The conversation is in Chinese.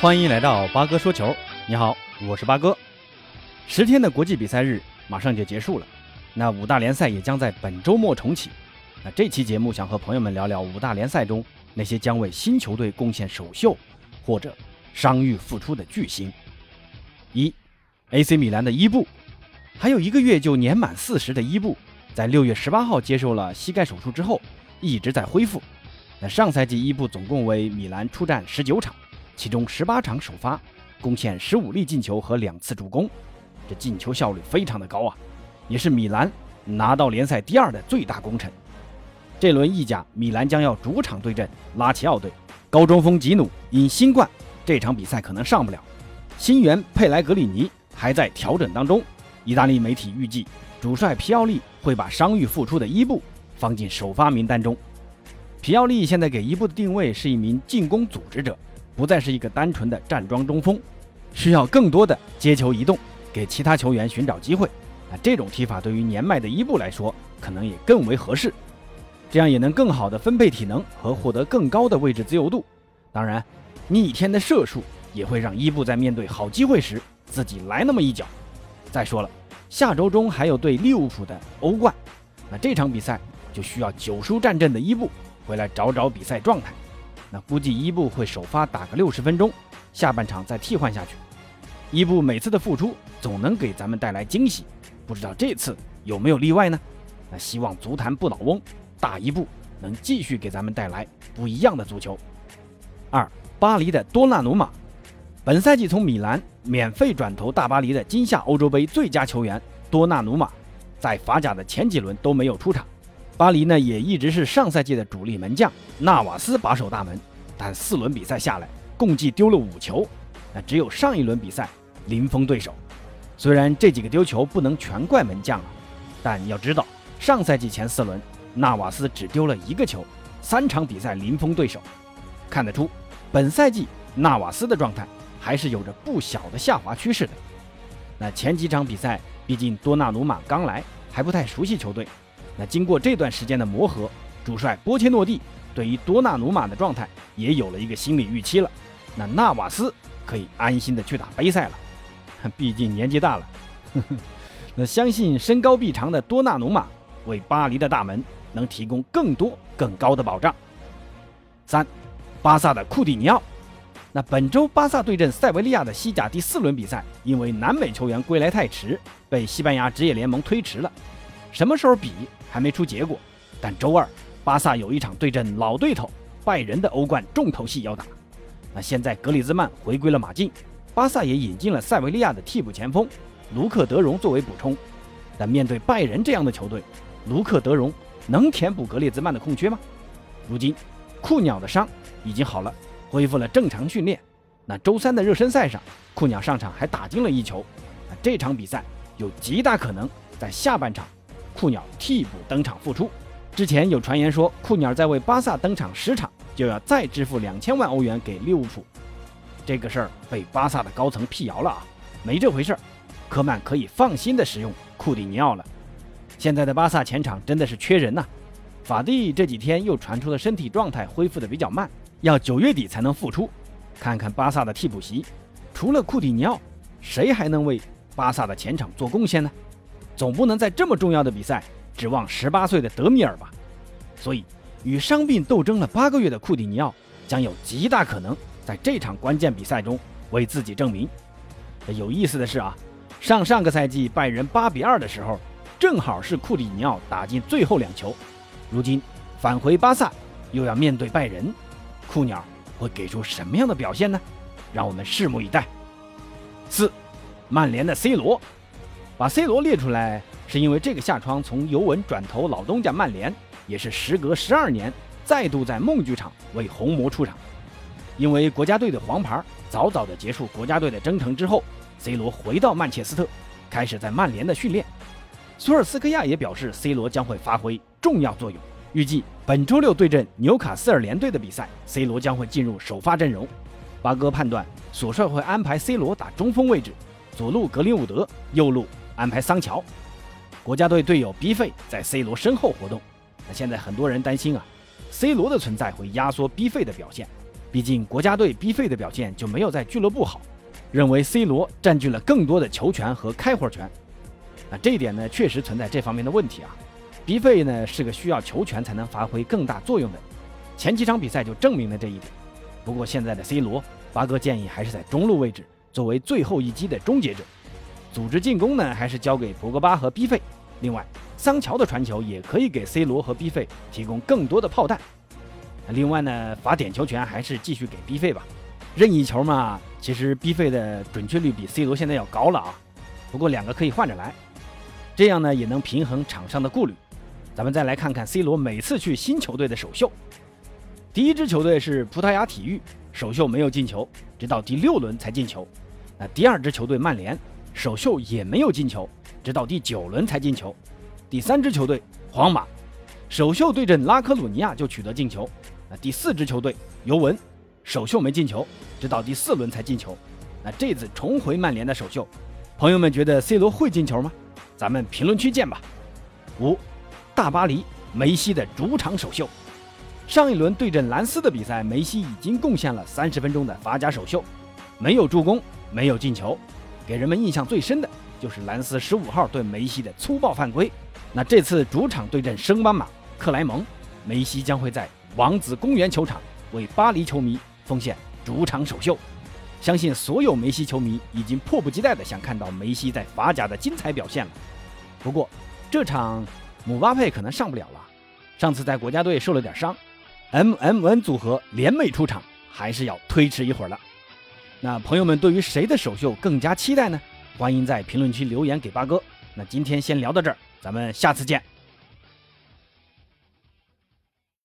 欢迎来到八哥说球。你好，我是八哥。十天的国际比赛日马上就结束了，那五大联赛也将在本周末重启。那这期节目想和朋友们聊聊五大联赛中那些将为新球队贡献首秀或者伤愈复出的巨星。一，AC 米兰的伊布，还有一个月就年满四十的伊布，在六月十八号接受了膝盖手术之后，一直在恢复。那上赛季伊布总共为米兰出战十九场，其中十八场首发，贡献十五粒进球和两次助攻，这进球效率非常的高啊，也是米兰拿到联赛第二的最大功臣。这轮意甲，米兰将要主场对阵拉齐奥队，高中锋吉努因新冠，这场比赛可能上不了。新援佩莱格里尼还在调整当中。意大利媒体预计，主帅皮奥利会把伤愈复出的伊布放进首发名单中。皮奥利现在给伊布的定位是一名进攻组织者，不再是一个单纯的站桩中锋，需要更多的接球移动，给其他球员寻找机会。那这种踢法对于年迈的伊布来说，可能也更为合适，这样也能更好的分配体能和获得更高的位置自由度。当然，逆天的射术也会让伊布在面对好机会时自己来那么一脚。再说了，下周中还有对利物浦的欧冠，那这场比赛就需要九输战阵的伊布。回来找找比赛状态，那估计伊布会首发打个六十分钟，下半场再替换下去。伊布每次的复出总能给咱们带来惊喜，不知道这次有没有例外呢？那希望足坛不倒翁大伊布能继续给咱们带来不一样的足球。二，巴黎的多纳鲁马，本赛季从米兰免费转投大巴黎的今夏欧洲杯最佳球员多纳鲁马，在法甲的前几轮都没有出场。巴黎呢也一直是上赛季的主力门将纳瓦斯把守大门，但四轮比赛下来共计丢了五球，那只有上一轮比赛零封对手。虽然这几个丢球不能全怪门将啊，但要知道上赛季前四轮纳瓦斯只丢了一个球，三场比赛零封对手，看得出本赛季纳瓦斯的状态还是有着不小的下滑趋势的。那前几场比赛毕竟多纳鲁马刚来，还不太熟悉球队。那经过这段时间的磨合，主帅波切诺蒂对于多纳鲁马的状态也有了一个心理预期了。那纳瓦斯可以安心的去打杯赛了，毕竟年纪大了。那相信身高臂长的多纳鲁马为巴黎的大门能提供更多更高的保障。三，巴萨的库蒂尼奥。那本周巴萨对阵塞维利亚的西甲第四轮比赛，因为南美球员归来太迟，被西班牙职业联盟推迟了。什么时候比？还没出结果，但周二巴萨有一场对阵老对头拜仁的欧冠重头戏要打。那现在格里兹曼回归了马竞，巴萨也引进了塞维利亚的替补前锋卢克德容作为补充。但面对拜仁这样的球队，卢克德容能填补格里兹曼的空缺吗？如今库鸟的伤已经好了，恢复了正常训练。那周三的热身赛上，库鸟上场还打进了一球。那这场比赛有极大可能在下半场。库鸟替补登场复出，之前有传言说库鸟在为巴萨登场十场就要再支付两千万欧元给利物浦，这个事儿被巴萨的高层辟谣了啊，没这回事儿，科曼可以放心的使用库蒂尼奥了。现在的巴萨前场真的是缺人呐，法蒂这几天又传出了身体状态恢复的比较慢，要九月底才能复出。看看巴萨的替补席，除了库蒂尼奥，谁还能为巴萨的前场做贡献呢？总不能在这么重要的比赛指望十八岁的德米尔吧？所以，与伤病斗争了八个月的库蒂尼奥将有极大可能在这场关键比赛中为自己证明。有意思的是啊，上上个赛季拜仁八比二的时候，正好是库蒂尼奥打进最后两球。如今返回巴萨，又要面对拜仁，库鸟会给出什么样的表现呢？让我们拭目以待。四，曼联的 C 罗。把 C 罗列出来，是因为这个夏窗从尤文转投老东家曼联，也是时隔十二年再度在梦剧场为红魔出场。因为国家队的黄牌早早的结束国家队的征程之后，C 罗回到曼彻斯特，开始在曼联的训练。索尔斯克亚也表示，C 罗将会发挥重要作用。预计本周六对阵纽卡斯尔联队的比赛，C 罗将会进入首发阵容。八哥判断，索帅会安排 C 罗打中锋位置，左路格林伍德，右路。安排桑乔，国家队队友 B 费在 C 罗身后活动。那现在很多人担心啊，C 罗的存在会压缩 B 费的表现，毕竟国家队 B 费的表现就没有在俱乐部好，认为 C 罗占据了更多的球权和开火权。那这一点呢，确实存在这方面的问题啊。B 费呢是个需要球权才能发挥更大作用的，前几场比赛就证明了这一点。不过现在的 C 罗，八哥建议还是在中路位置，作为最后一击的终结者，组织进攻呢还是交给博格巴和 B 费。另外，桑乔的传球也可以给 C 罗和 B 费提供更多的炮弹。另外呢，罚点球权还是继续给 B 费吧。任意球嘛，其实 B 费的准确率比 C 罗现在要高了啊。不过两个可以换着来，这样呢也能平衡场上的顾虑。咱们再来看看 C 罗每次去新球队的首秀。第一支球队是葡萄牙体育，首秀没有进球，直到第六轮才进球。那第二支球队曼联，首秀也没有进球，直到第九轮才进球。第三支球队皇马，首秀对阵拉科鲁尼亚就取得进球。那第四支球队尤文，首秀没进球，直到第四轮才进球。那这次重回曼联的首秀，朋友们觉得 C 罗会进球吗？咱们评论区见吧。五。大巴黎，梅西的主场首秀。上一轮对阵兰斯的比赛，梅西已经贡献了三十分钟的法甲首秀，没有助攻，没有进球。给人们印象最深的就是兰斯十五号对梅西的粗暴犯规。那这次主场对阵升班马克莱蒙，梅西将会在王子公园球场为巴黎球迷奉献主场首秀。相信所有梅西球迷已经迫不及待的想看到梅西在法甲的精彩表现了。不过这场。姆巴佩可能上不了了，上次在国家队受了点伤，M M N 组合联袂出场还是要推迟一会儿了。那朋友们对于谁的首秀更加期待呢？欢迎在评论区留言给八哥。那今天先聊到这儿，咱们下次见。